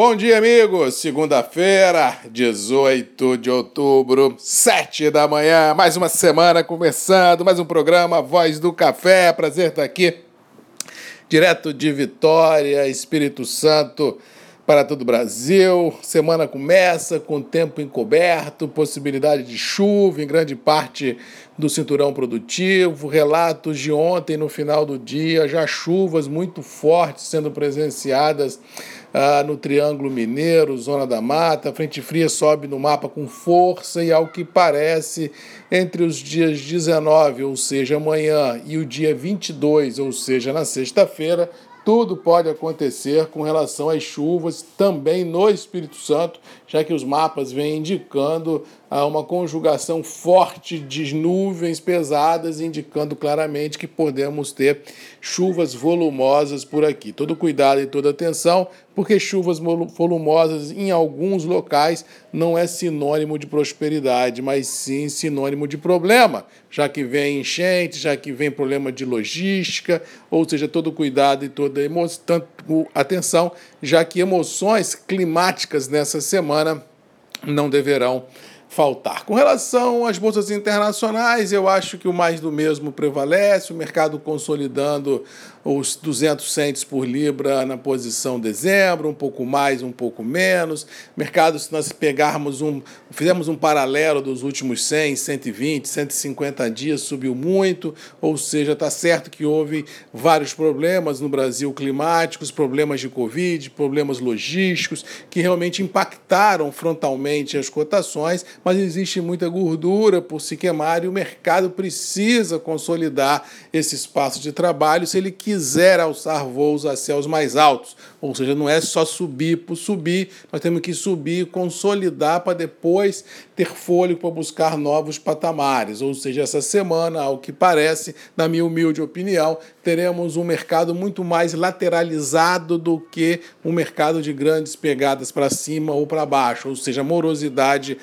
Bom dia, amigos! Segunda-feira, 18 de outubro, 7 da manhã, mais uma semana começando, mais um programa Voz do Café. Prazer estar aqui, direto de Vitória, Espírito Santo, para todo o Brasil. Semana começa com tempo encoberto, possibilidade de chuva em grande parte do cinturão produtivo, relatos de ontem no final do dia, já chuvas muito fortes sendo presenciadas ah, no Triângulo Mineiro, Zona da Mata. A frente fria sobe no mapa com força e, ao que parece, entre os dias 19, ou seja, amanhã, e o dia 22, ou seja, na sexta-feira, tudo pode acontecer com relação às chuvas também no Espírito Santo, já que os mapas vêm indicando ah, uma conjugação forte de nuvens pesadas, indicando claramente que podemos ter chuvas volumosas por aqui. Todo cuidado e toda atenção, porque chuvas volumosas em alguns locais não é sinônimo de prosperidade, mas sim sinônimo de problema, já que vem enchente, já que vem problema de logística, ou seja, todo cuidado e toda atenção, já que emoções climáticas nessa semana não deverão faltar. Com relação às bolsas internacionais, eu acho que o mais do mesmo prevalece, o mercado consolidando os 200 centes por libra na posição dezembro, um pouco mais, um pouco menos. Mercado, se nós pegarmos um, fizemos um paralelo dos últimos 100, 120, 150 dias, subiu muito, ou seja, está certo que houve vários problemas no Brasil climáticos, problemas de Covid, problemas logísticos, que realmente impactaram frontalmente as cotações, mas existe muita gordura por se queimar e o mercado precisa consolidar esse espaço de trabalho se ele quiser alçar voos a céus mais altos. Ou seja, não é só subir por subir, nós temos que subir consolidar para depois ter fôlego para buscar novos patamares. Ou seja, essa semana, ao que parece, na minha humilde opinião, teremos um mercado muito mais lateralizado do que um mercado de grandes pegadas para cima ou para baixo. Ou seja, morosidade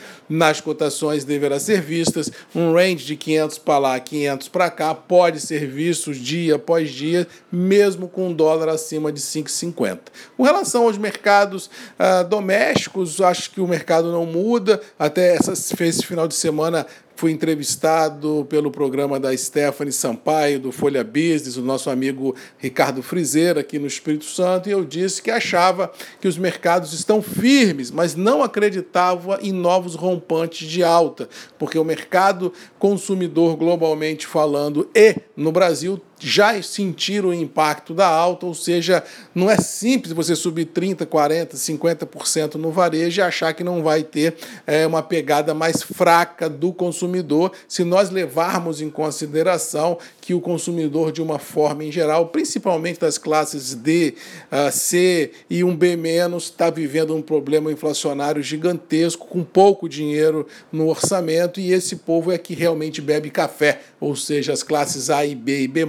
nas cotações deverá ser vistas, um range de 500 para lá, 500 para cá, pode ser visto dia após dia, mesmo com um dólar acima de 5,50. Com relação aos mercados ah, domésticos, acho que o mercado não muda. Até essa, esse final de semana Fui entrevistado pelo programa da Stephanie Sampaio, do Folha Business, o nosso amigo Ricardo Frizeira, aqui no Espírito Santo, e eu disse que achava que os mercados estão firmes, mas não acreditava em novos rompantes de alta, porque o mercado consumidor, globalmente falando, e no Brasil, já sentiram o impacto da alta, ou seja, não é simples você subir 30%, 40%, 50% no varejo e achar que não vai ter é, uma pegada mais fraca do consumidor, se nós levarmos em consideração que o consumidor, de uma forma em geral, principalmente das classes D, uh, C e um B-, está vivendo um problema inflacionário gigantesco, com pouco dinheiro no orçamento, e esse povo é que realmente bebe café, ou seja, as classes A e B e B,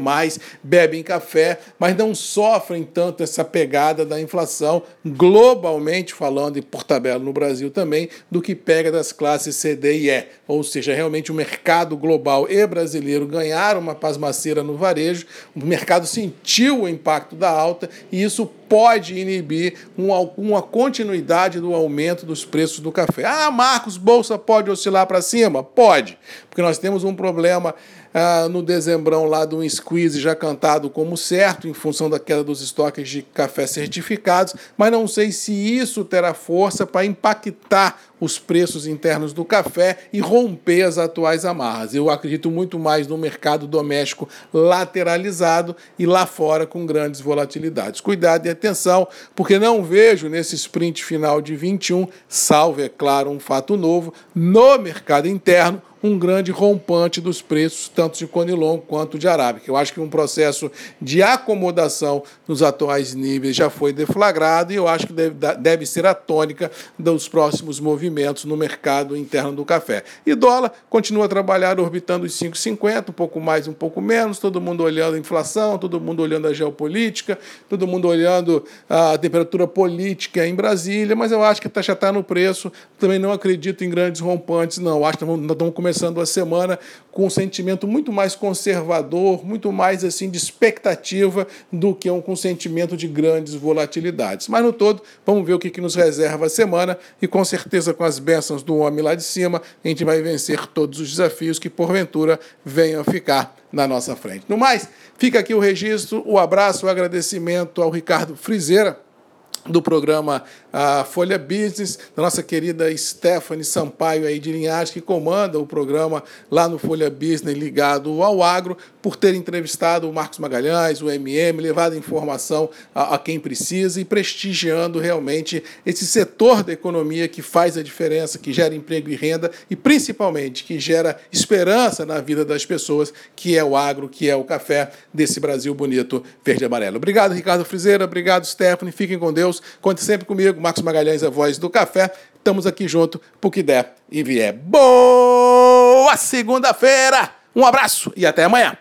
bebem café, mas não sofrem tanto essa pegada da inflação, globalmente falando, e por tabela no Brasil também, do que pega das classes C, D e E. Ou seja, realmente o mercado global e brasileiro ganharam uma pasmaceira no varejo, o mercado sentiu o impacto da alta e isso pode inibir uma, uma continuidade do aumento dos preços do café. Ah, Marcos, bolsa pode oscilar para cima? Pode, porque nós temos um problema ah, no dezembrão lá do squeeze já cantado como certo, em função da queda dos estoques de café certificados, mas não sei se isso terá força para impactar os preços internos do café e romper as atuais amarras. Eu acredito muito mais no mercado doméstico lateralizado e lá fora com grandes volatilidades. Cuidado e atenção, porque não vejo nesse sprint final de 21, salvo, é claro, um fato novo, no mercado interno, um grande rompante dos preços, tanto de Conilon quanto de Arábica. Eu acho que um processo de acomodação nos atuais níveis já foi deflagrado e eu acho que deve, deve ser a tônica dos próximos movimentos no mercado interno do café. E dólar continua a trabalhar orbitando os 5,50, um pouco mais, um pouco menos, todo mundo olhando a inflação, todo mundo olhando a geopolítica, todo mundo olhando a temperatura política em Brasília, mas eu acho que já está no preço. Também não acredito em grandes rompantes, não. Eu acho que nós começando começando a semana com um sentimento muito mais conservador, muito mais assim de expectativa do que um, com sentimento de grandes volatilidades. Mas no todo, vamos ver o que, que nos reserva a semana e com certeza com as bênçãos do homem lá de cima, a gente vai vencer todos os desafios que porventura venham a ficar na nossa frente. No mais, fica aqui o registro, o abraço, o agradecimento ao Ricardo Frizeira do programa a Folha Business, da nossa querida Stephanie Sampaio aí de Linhagem, que comanda o programa lá no Folha Business ligado ao agro, por ter entrevistado o Marcos Magalhães, o MM, levado informação a, a quem precisa e prestigiando realmente esse setor da economia que faz a diferença, que gera emprego e renda e principalmente que gera esperança na vida das pessoas, que é o agro, que é o café desse Brasil bonito verde e amarelo. Obrigado, Ricardo Frizeira, obrigado, Stephanie, fiquem com Deus, conte sempre comigo, Marcos Magalhães, a voz do café. Estamos aqui junto pro que der e vier. Boa segunda-feira! Um abraço e até amanhã.